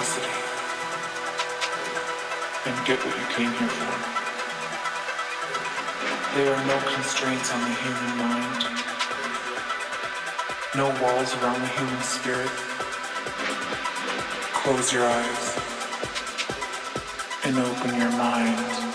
capacity and get what you came here for. There are no constraints on the human mind, no walls around the human spirit. Close your eyes and open your mind.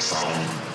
sound.